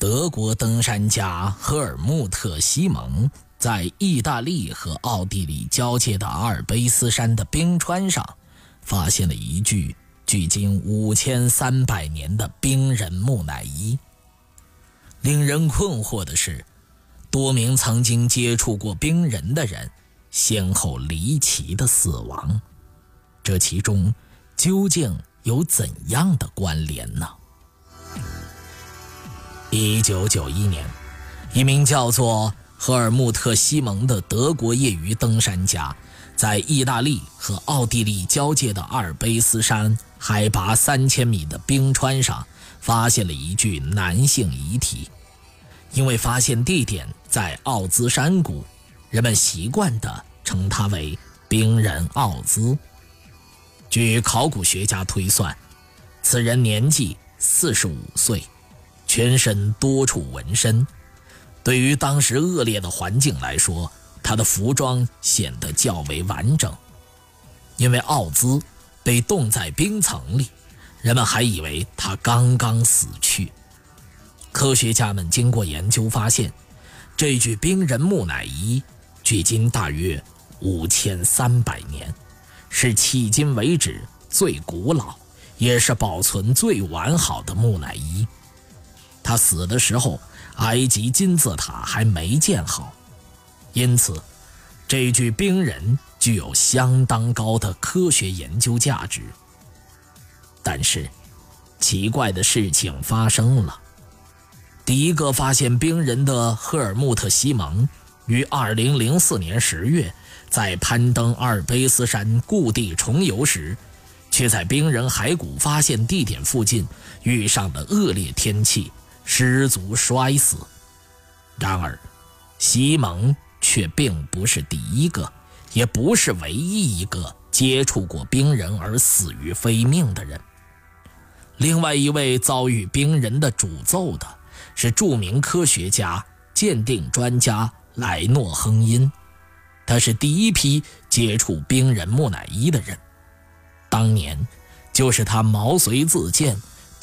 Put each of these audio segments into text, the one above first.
德国登山家赫尔穆特·西蒙在意大利和奥地利交界的阿尔卑斯山的冰川上，发现了一具距今五千三百年的冰人木乃伊。令人困惑的是，多名曾经接触过冰人的人，先后离奇的死亡，这其中究竟有怎样的关联呢？一九九一年，一名叫做赫尔穆特·西蒙的德国业余登山家，在意大利和奥地利交界的阿尔卑斯山海拔三千米的冰川上，发现了一具男性遗体。因为发现地点在奥兹山谷，人们习惯地称他为“冰人奥兹”。据考古学家推算，此人年纪四十五岁。全身多处纹身，对于当时恶劣的环境来说，他的服装显得较为完整。因为奥兹被冻在冰层里，人们还以为他刚刚死去。科学家们经过研究发现，这具冰人木乃伊距今大约五千三百年，是迄今为止最古老，也是保存最完好的木乃伊。他死的时候，埃及金字塔还没建好，因此，这具冰人具有相当高的科学研究价值。但是，奇怪的事情发生了：第一个发现冰人的赫尔穆特·西蒙，于2004年10月在攀登阿尔卑斯山故地重游时，却在冰人骸骨发现地点附近遇上了恶劣天气。失足摔死。然而，西蒙却并不是第一个，也不是唯一一个接触过冰人而死于非命的人。另外一位遭遇冰人的诅咒的，是著名科学家、鉴定专家莱诺·亨因。他是第一批接触冰人木乃伊的人，当年就是他毛遂自荐。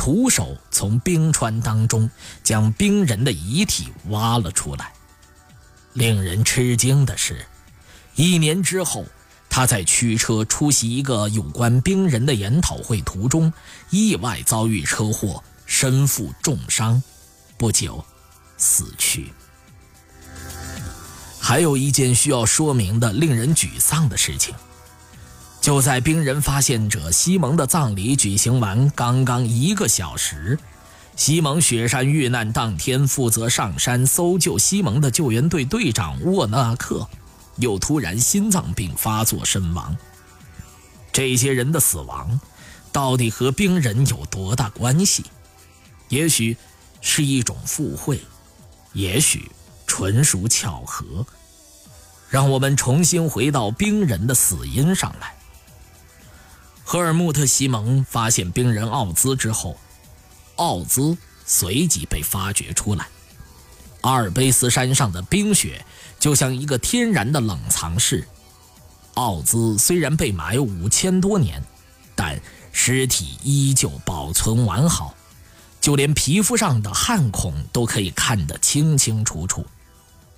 徒手从冰川当中将冰人的遗体挖了出来。令人吃惊的是，一年之后，他在驱车出席一个有关冰人的研讨会途中，意外遭遇车祸，身负重伤，不久死去。还有一件需要说明的令人沮丧的事情。就在冰人发现者西蒙的葬礼举行完刚刚一个小时，西蒙雪山遇难当天负责上山搜救西蒙的救援队队长沃纳克，又突然心脏病发作身亡。这些人的死亡，到底和冰人有多大关系？也许是一种附会，也许纯属巧合。让我们重新回到冰人的死因上来。赫尔穆特·西蒙发现冰人奥兹之后，奥兹随即被发掘出来。阿尔卑斯山上的冰雪就像一个天然的冷藏室。奥兹虽然被埋五千多年，但尸体依旧保存完好，就连皮肤上的汗孔都可以看得清清楚楚，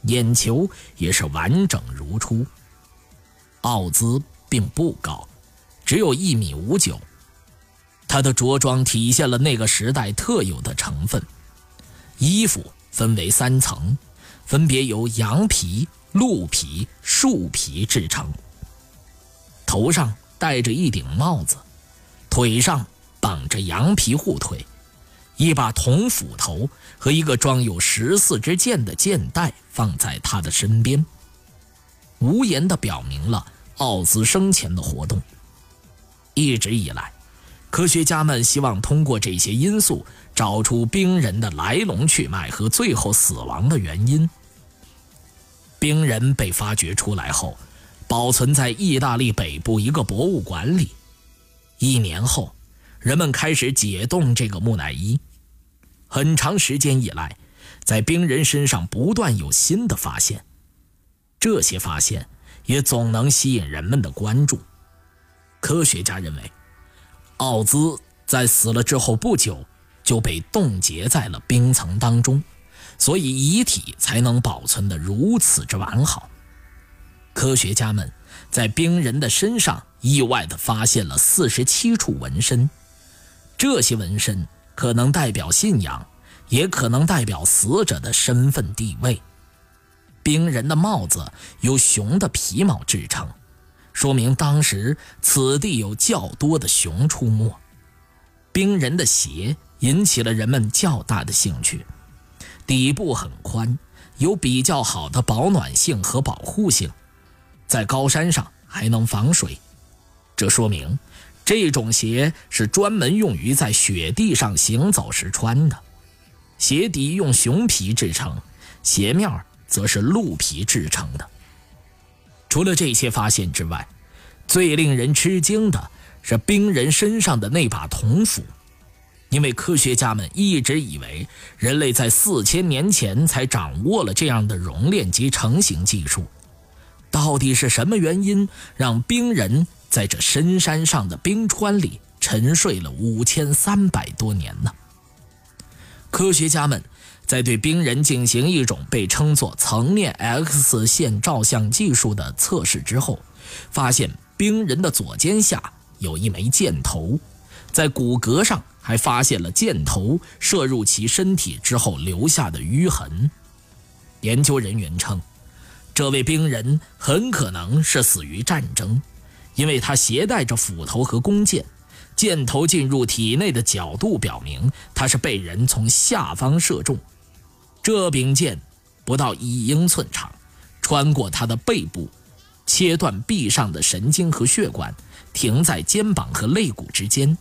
眼球也是完整如初。奥兹并不高。只有一米五九，他的着装体现了那个时代特有的成分。衣服分为三层，分别由羊皮、鹿皮、树皮制成。头上戴着一顶帽子，腿上绑着羊皮护腿，一把铜斧头和一个装有十四支箭的箭袋放在他的身边，无言地表明了奥兹生前的活动。一直以来，科学家们希望通过这些因素找出冰人的来龙去脉和最后死亡的原因。冰人被发掘出来后，保存在意大利北部一个博物馆里。一年后，人们开始解冻这个木乃伊。很长时间以来，在冰人身上不断有新的发现，这些发现也总能吸引人们的关注。科学家认为，奥兹在死了之后不久就被冻结在了冰层当中。所以遗体才能保存得如此之完好。科学家们在冰人的身上意外地发现了四十七处纹身，这些纹身可能代表信仰，也可能代表死者的身份地位。冰人的帽子由熊的皮毛制成，说明当时此地有较多的熊出没。冰人的鞋引起了人们较大的兴趣。底部很宽，有比较好的保暖性和保护性，在高山上还能防水。这说明这种鞋是专门用于在雪地上行走时穿的。鞋底用熊皮制成，鞋面则是鹿皮制成的。除了这些发现之外，最令人吃惊的是冰人身上的那把铜斧。因为科学家们一直以为人类在四千年前才掌握了这样的熔炼及成型技术，到底是什么原因让冰人在这深山上的冰川里沉睡了五千三百多年呢？科学家们在对冰人进行一种被称作层面 X 线照相技术的测试之后，发现冰人的左肩下有一枚箭头，在骨骼上。还发现了箭头射入其身体之后留下的淤痕。研究人员称，这位冰人很可能是死于战争，因为他携带着斧头和弓箭，箭头进入体内的角度表明他是被人从下方射中。这柄剑不到一英寸长，穿过他的背部，切断臂上的神经和血管，停在肩膀和肋骨之间。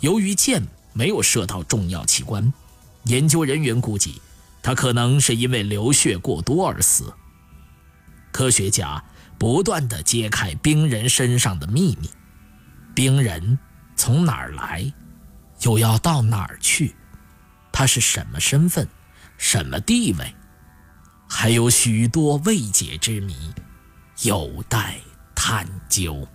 由于箭没有射到重要器官，研究人员估计他可能是因为流血过多而死。科学家不断地揭开冰人身上的秘密：冰人从哪儿来，又要到哪儿去？他是什么身份，什么地位？还有许多未解之谜，有待探究。